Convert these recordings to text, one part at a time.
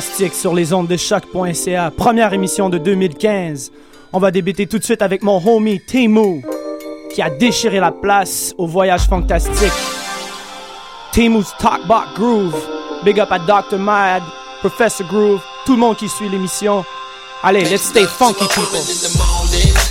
sur les ondes de choc.ca, première émission de 2015. On va débuter tout de suite avec mon homie Timu, qui a déchiré la place au voyage fantastique. Timu's Talkbot Groove. Big up à Dr. Mad, Professor Groove, tout le monde qui suit l'émission. Allez, let's stay funky, people.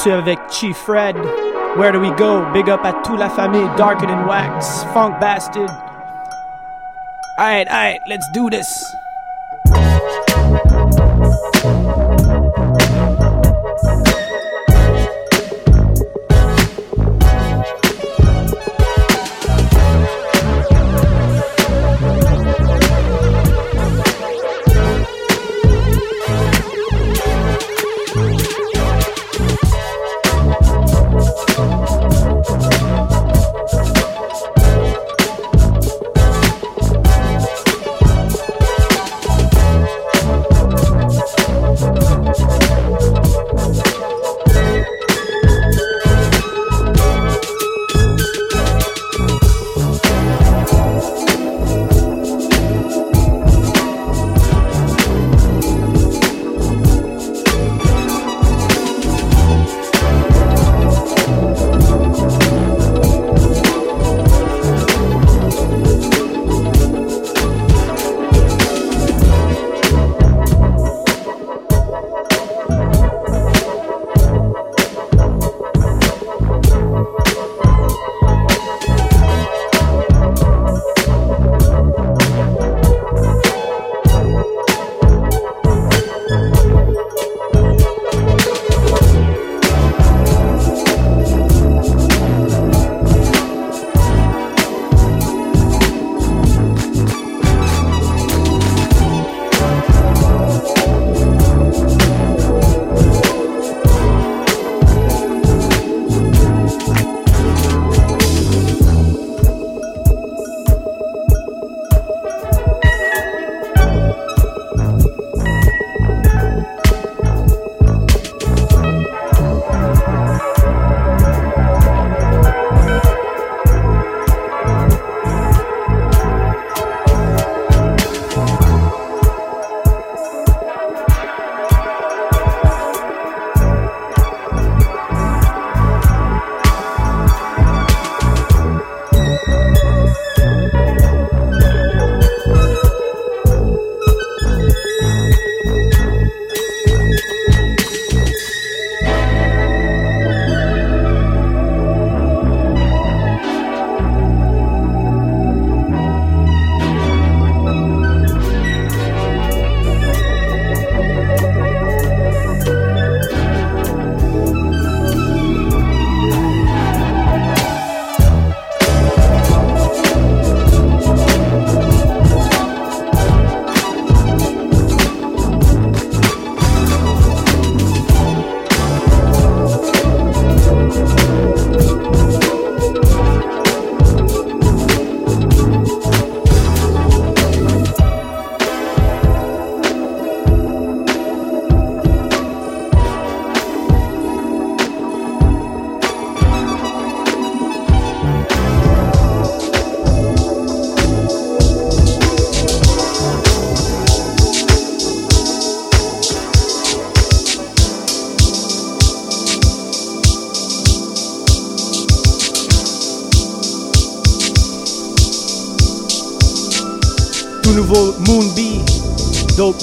Poursuivre avec Chief Fred. Where do we go? Big up à toute la famille, Darker Than Wax, Funk Bastard. Alright, alright, let's do this.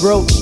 broke.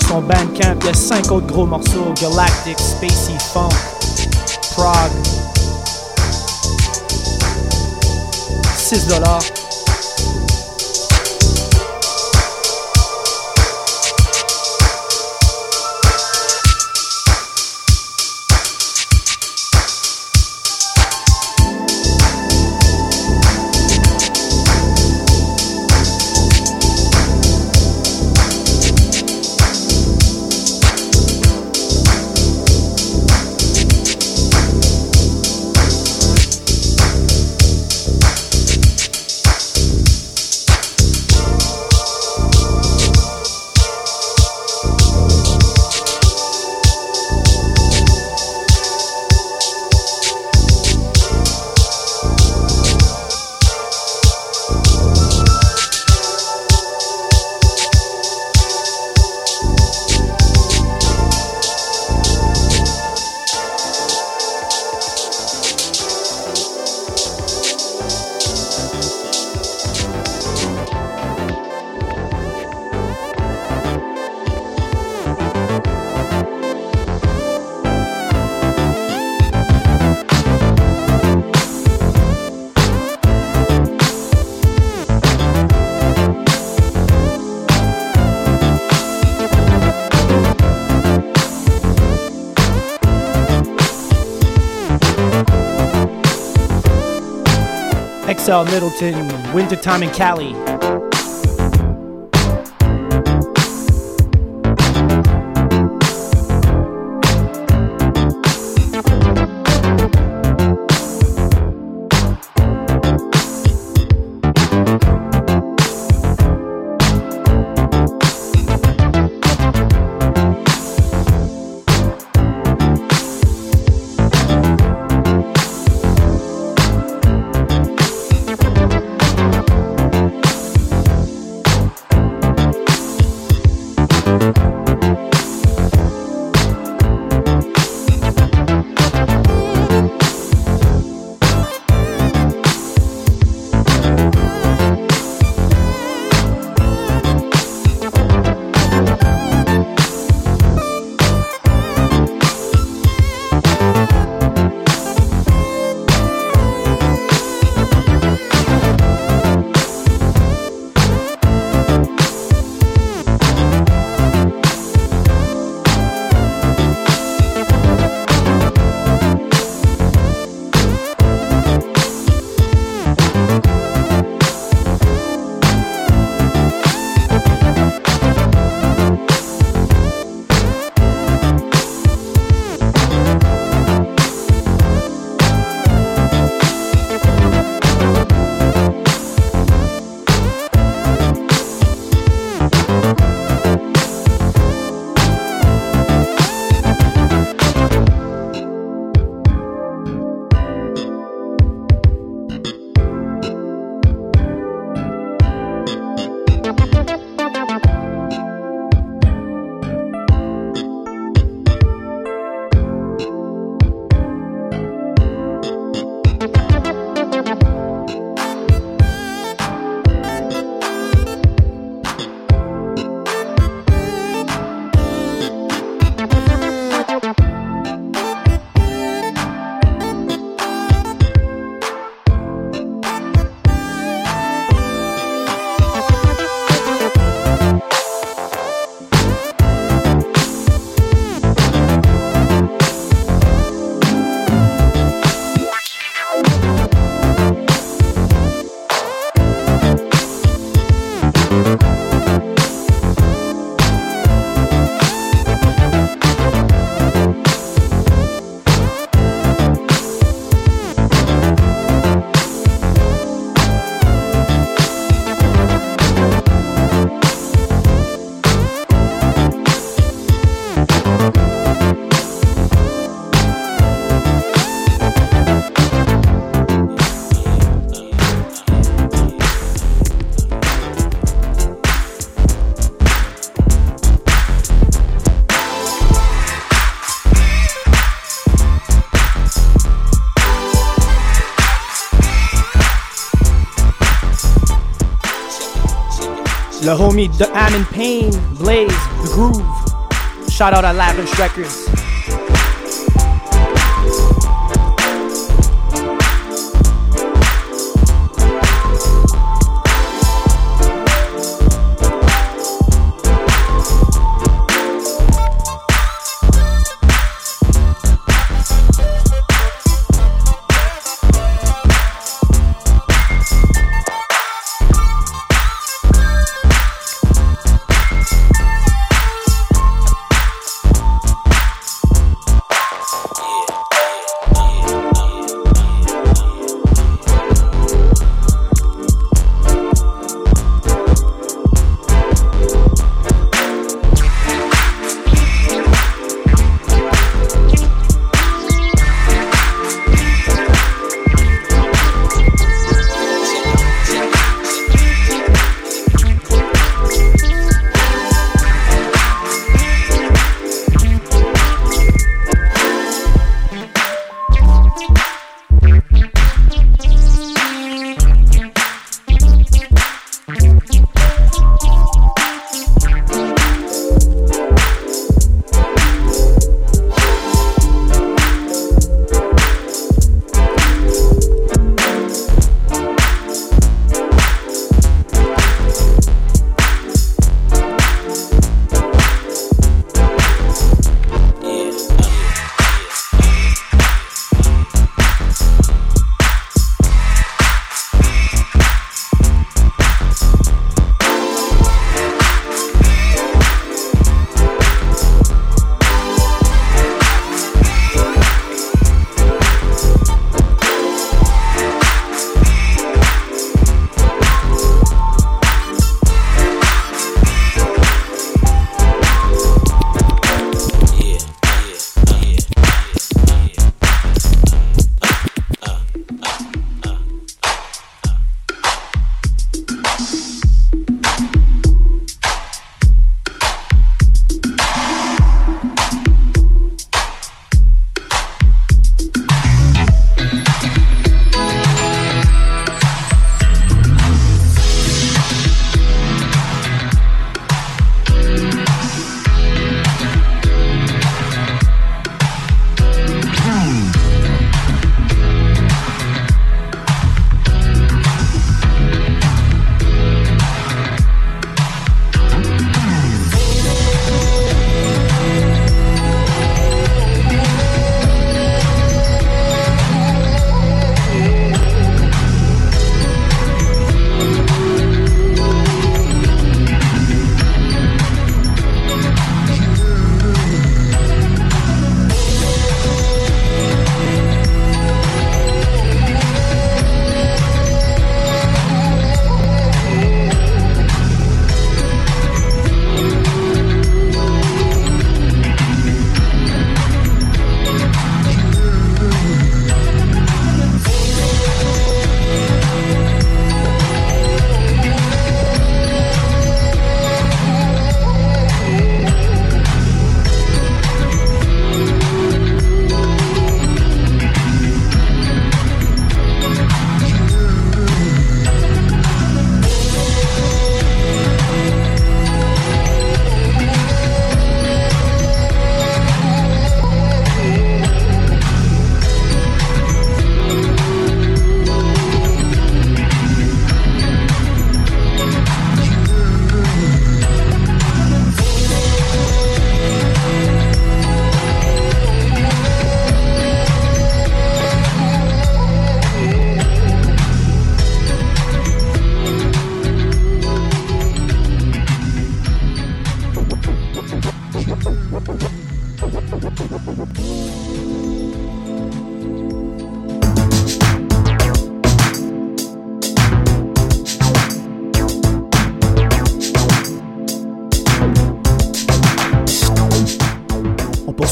Sur son Bandcamp. Il y a 5 autres gros morceaux Galactic, Spacey, Funk, Prague. 6 dollars. Middleton, Wintertime in Cali. Le homie The Am in Pain, Blaze, The Groove. Shout out à Lavish Records.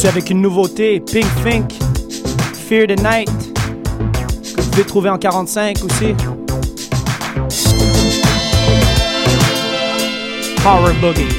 Avec une nouveauté, Pink Fink, Fear the Night, que vous pouvez trouver en 45 aussi. Power Boogie.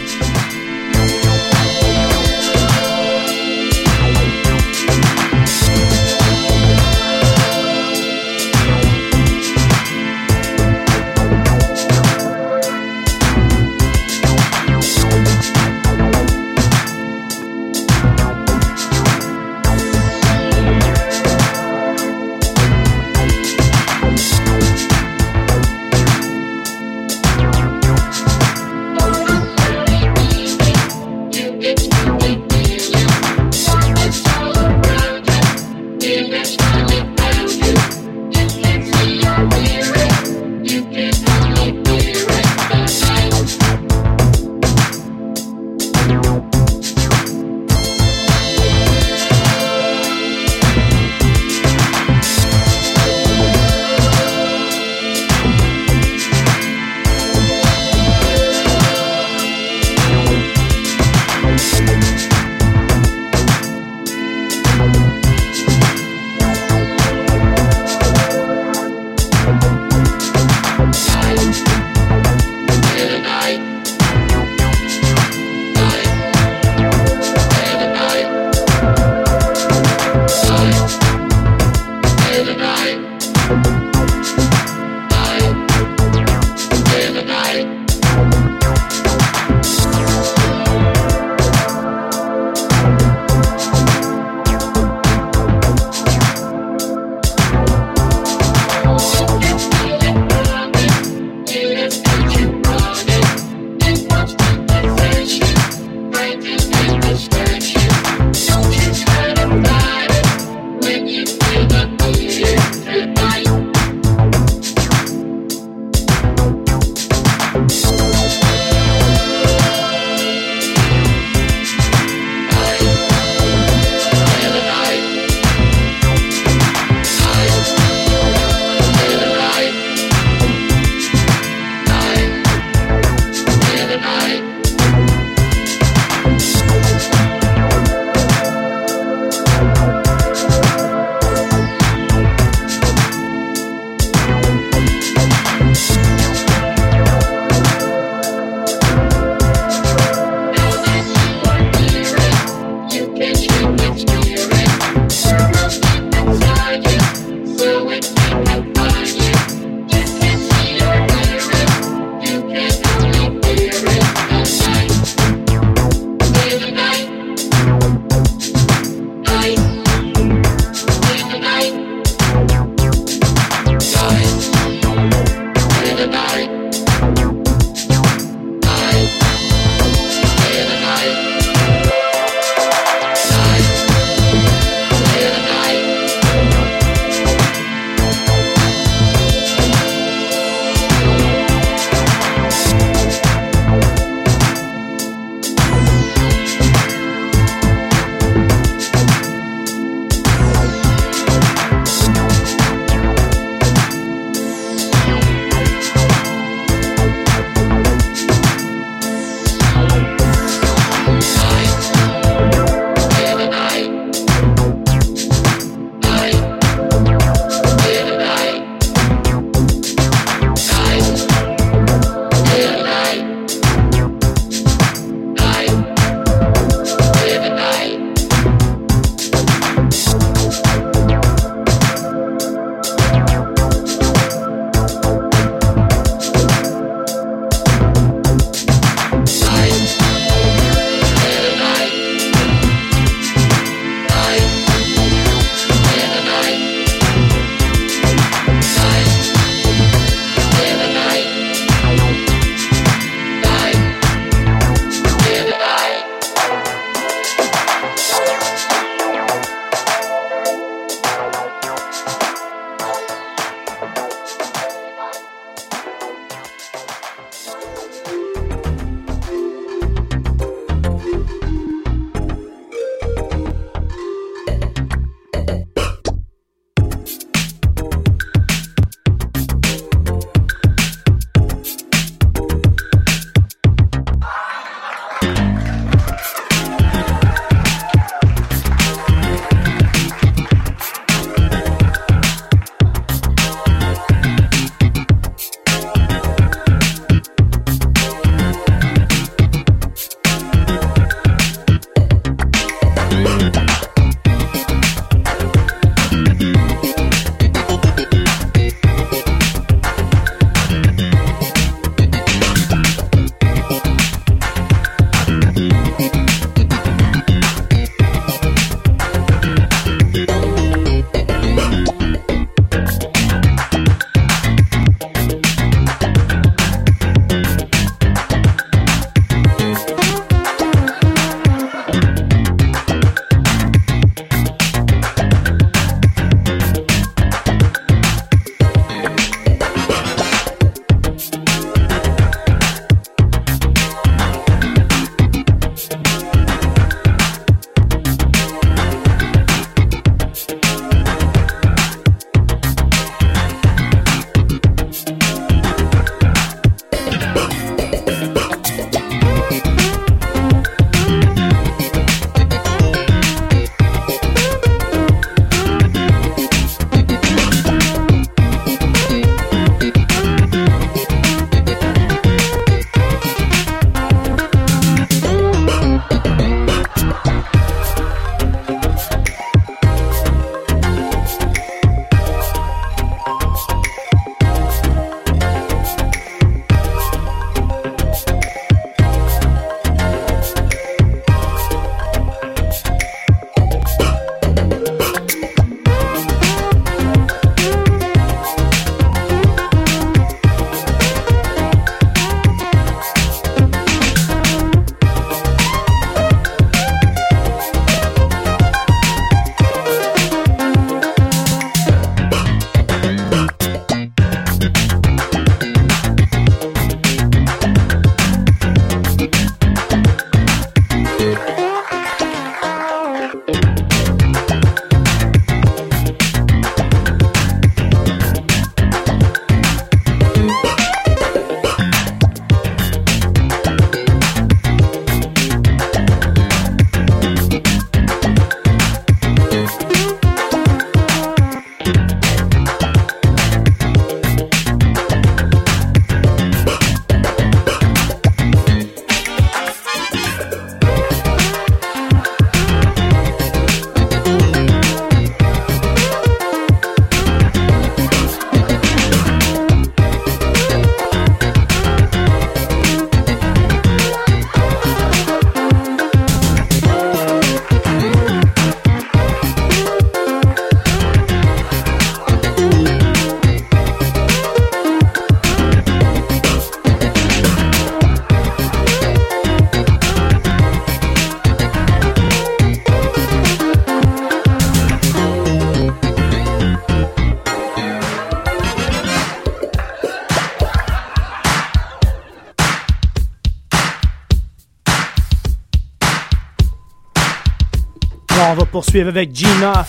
on va poursuivre avec G9.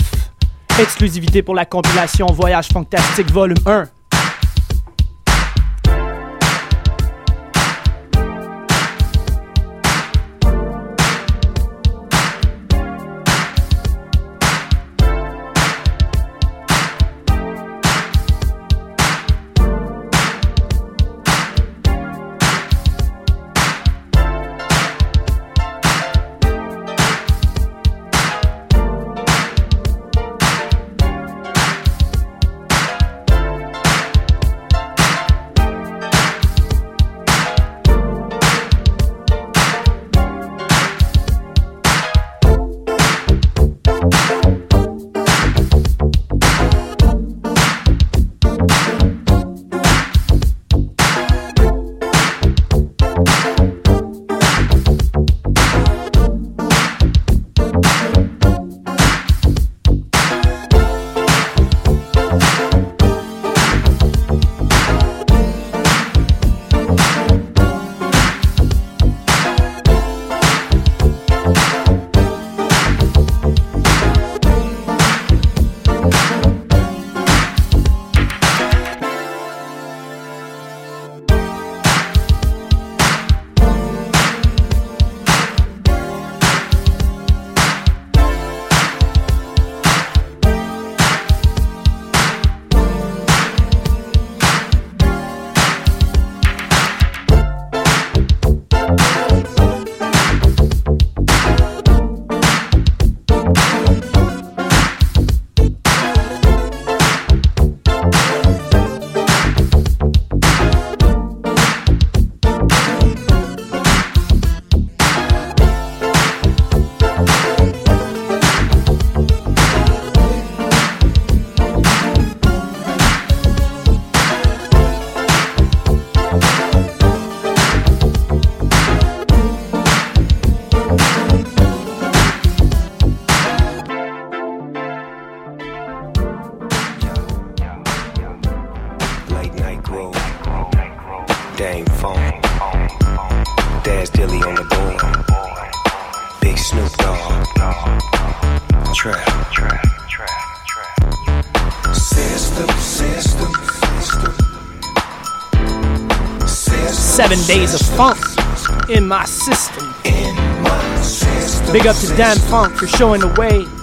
Exclusivité pour la compilation Voyage Fantastique Volume 1. my system. In my system. Big up to Dan Funk for showing the way.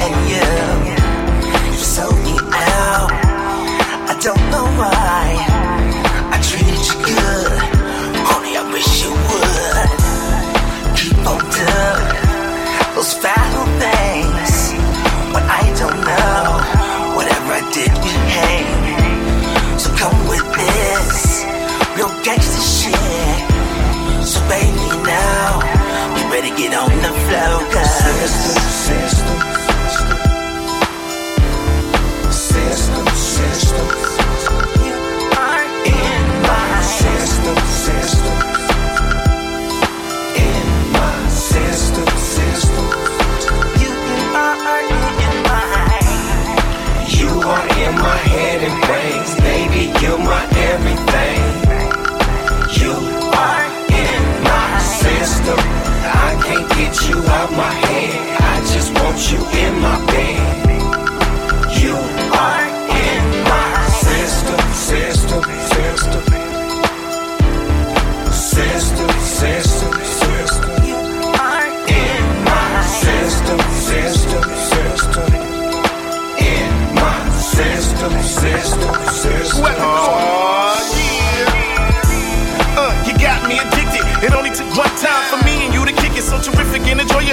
and you. You my everything. You are in my system. I can't get you out my head. I just want you in my bed.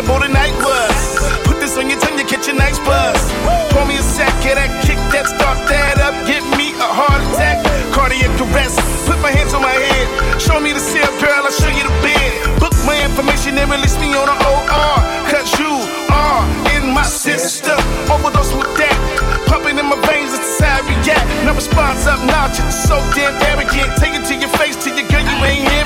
edible the night was. Put this on your tongue, you catch your nice buzz. Pour me a sack get that kick that, start that up, give me a heart attack. Cardiac arrest, put my hands on my head. Show me the cell, girl, I'll show you the bed. Book my information and release me on the OR. Cause you are in my sister. Overdose with that, pumping in my veins, it's a I react. No response up notch, it's so damn arrogant. Take it to your face, to your girl, you ain't here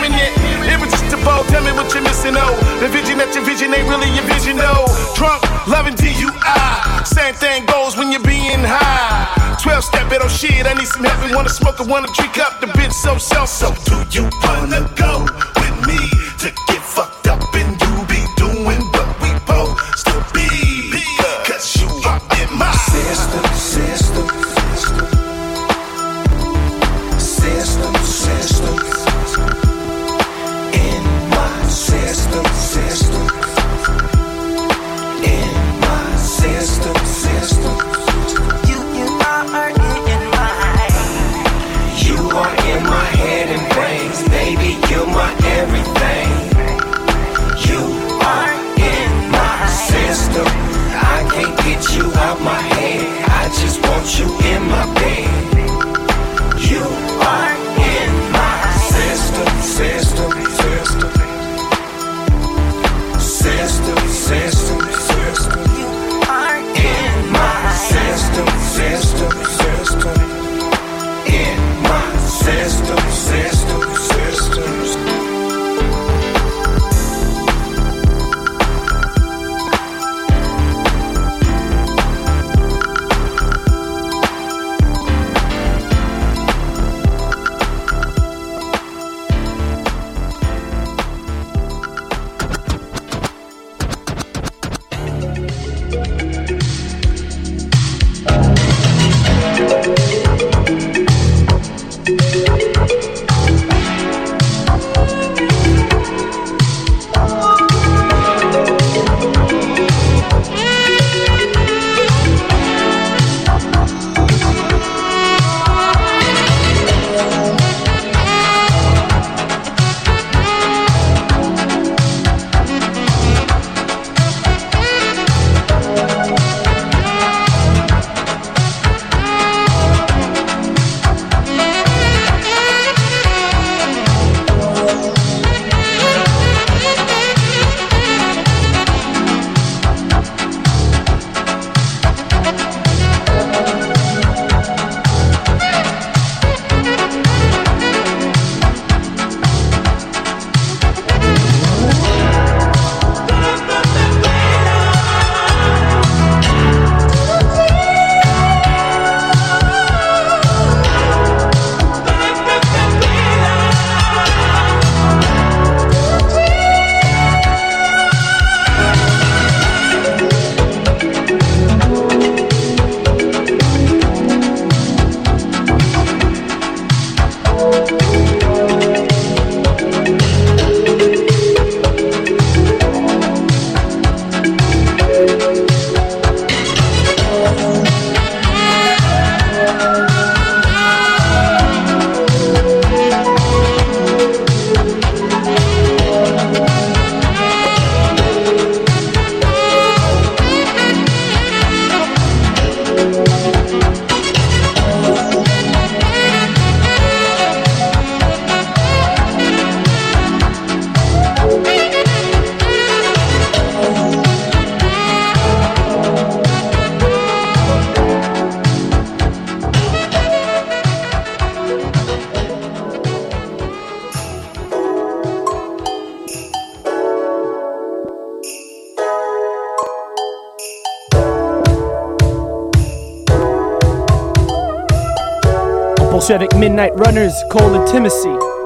missing, oh. The vision that your vision ain't really your vision, though. Drunk, loving DUI. Same thing goes when you're being high. 12 step it, oh shit, I need some help. I wanna smoke, I wanna drink up. The bitch so, so, so. Do you wanna go with me to get Midnight Runners, Cole and Timothy.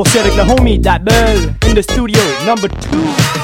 Both Cedric the homie, that Bell, in the studio, number two.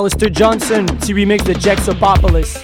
Alistair Johnson to remix the Jexopopolis.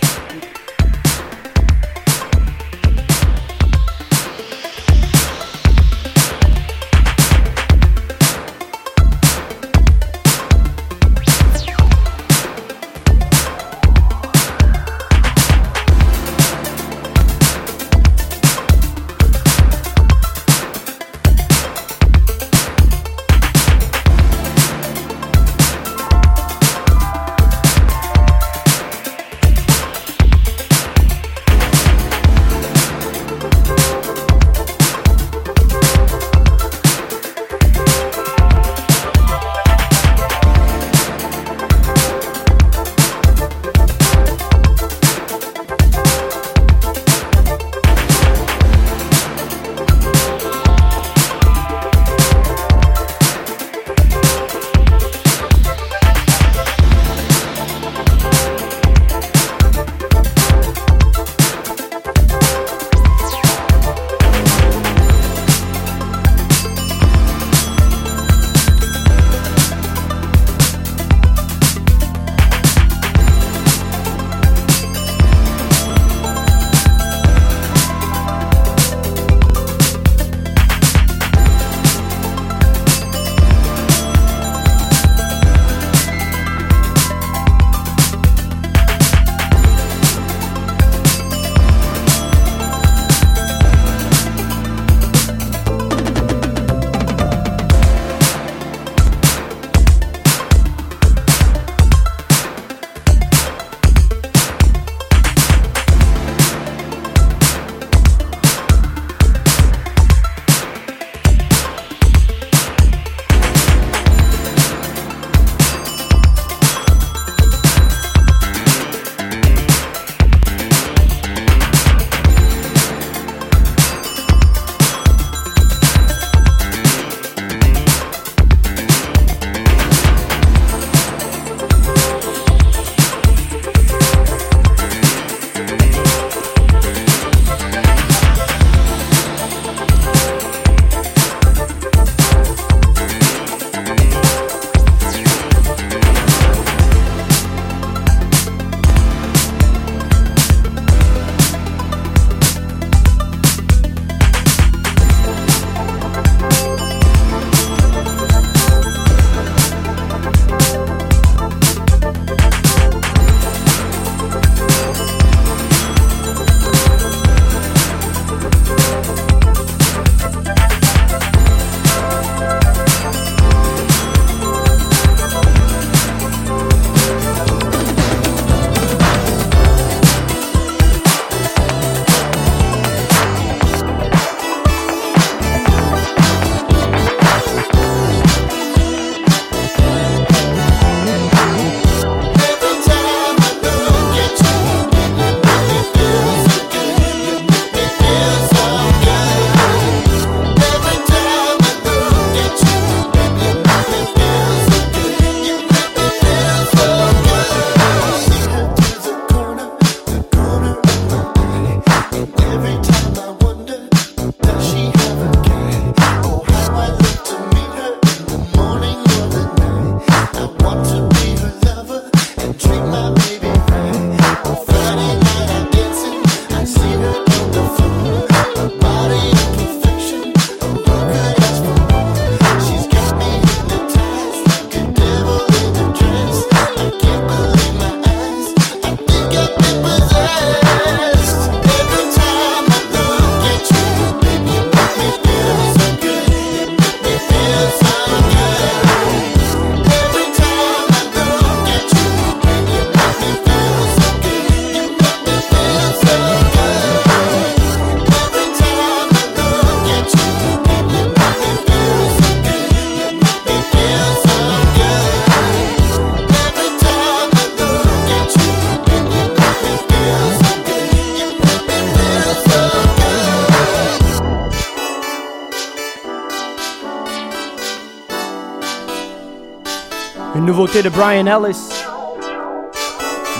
De Brian Ellis.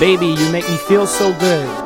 Baby, you make me feel so good.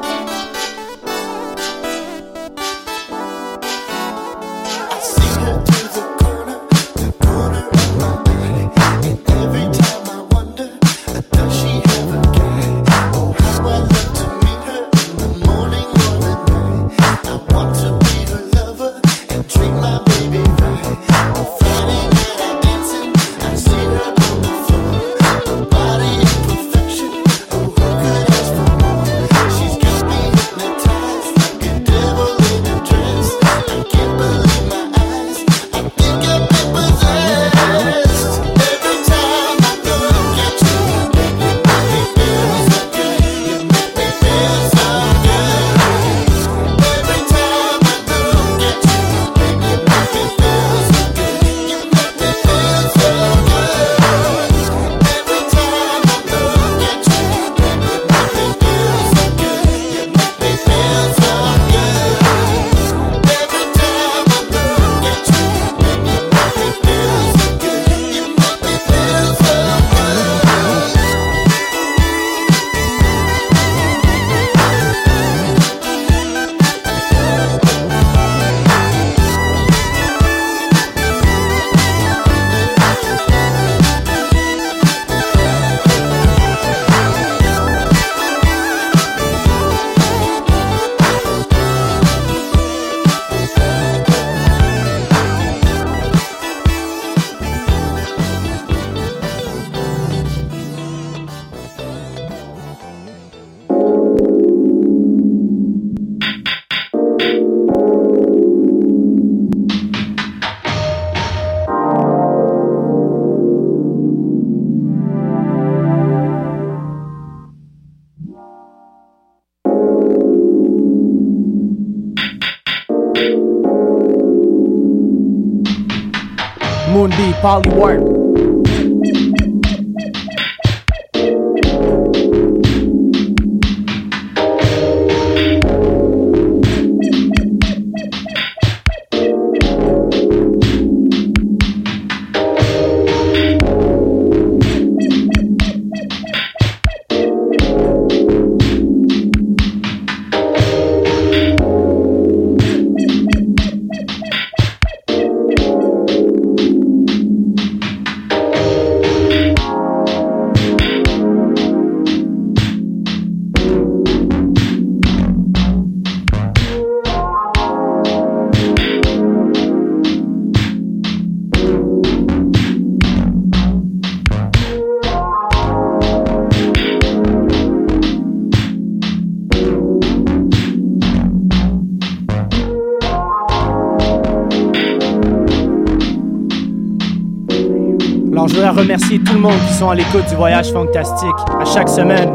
Voudrais remercier tout le monde qui sont à l'écoute du voyage fantastique à chaque semaine.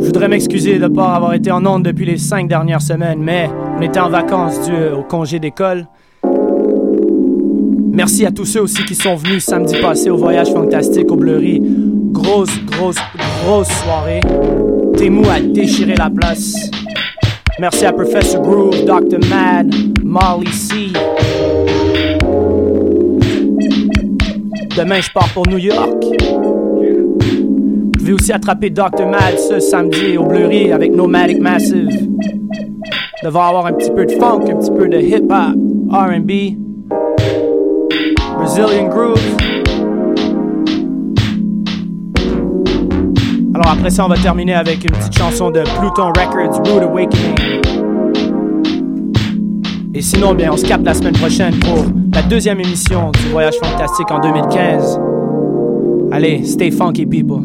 Je voudrais m'excuser de ne pas avoir été en onde depuis les cinq dernières semaines, mais on était en vacances dû au congé d'école. Merci à tous ceux aussi qui sont venus samedi passé au voyage fantastique au Bleury. Grosse, grosse, grosse soirée. Témou a déchiré la place. Merci à Professor Groove, Dr. Mad, Molly C. Demain, je pars pour New York. Vous pouvez aussi attraper Dr. Mad ce samedi au Bleury avec Nomadic Massive. Devant avoir un petit peu de funk, un petit peu de hip-hop, RB, Brazilian groove. Alors après ça, on va terminer avec une petite chanson de Pluton Records, Rude Awakening. Et sinon, bien, on se capte la semaine prochaine pour la deuxième émission du Voyage Fantastique en 2015. Allez, stay funky, people.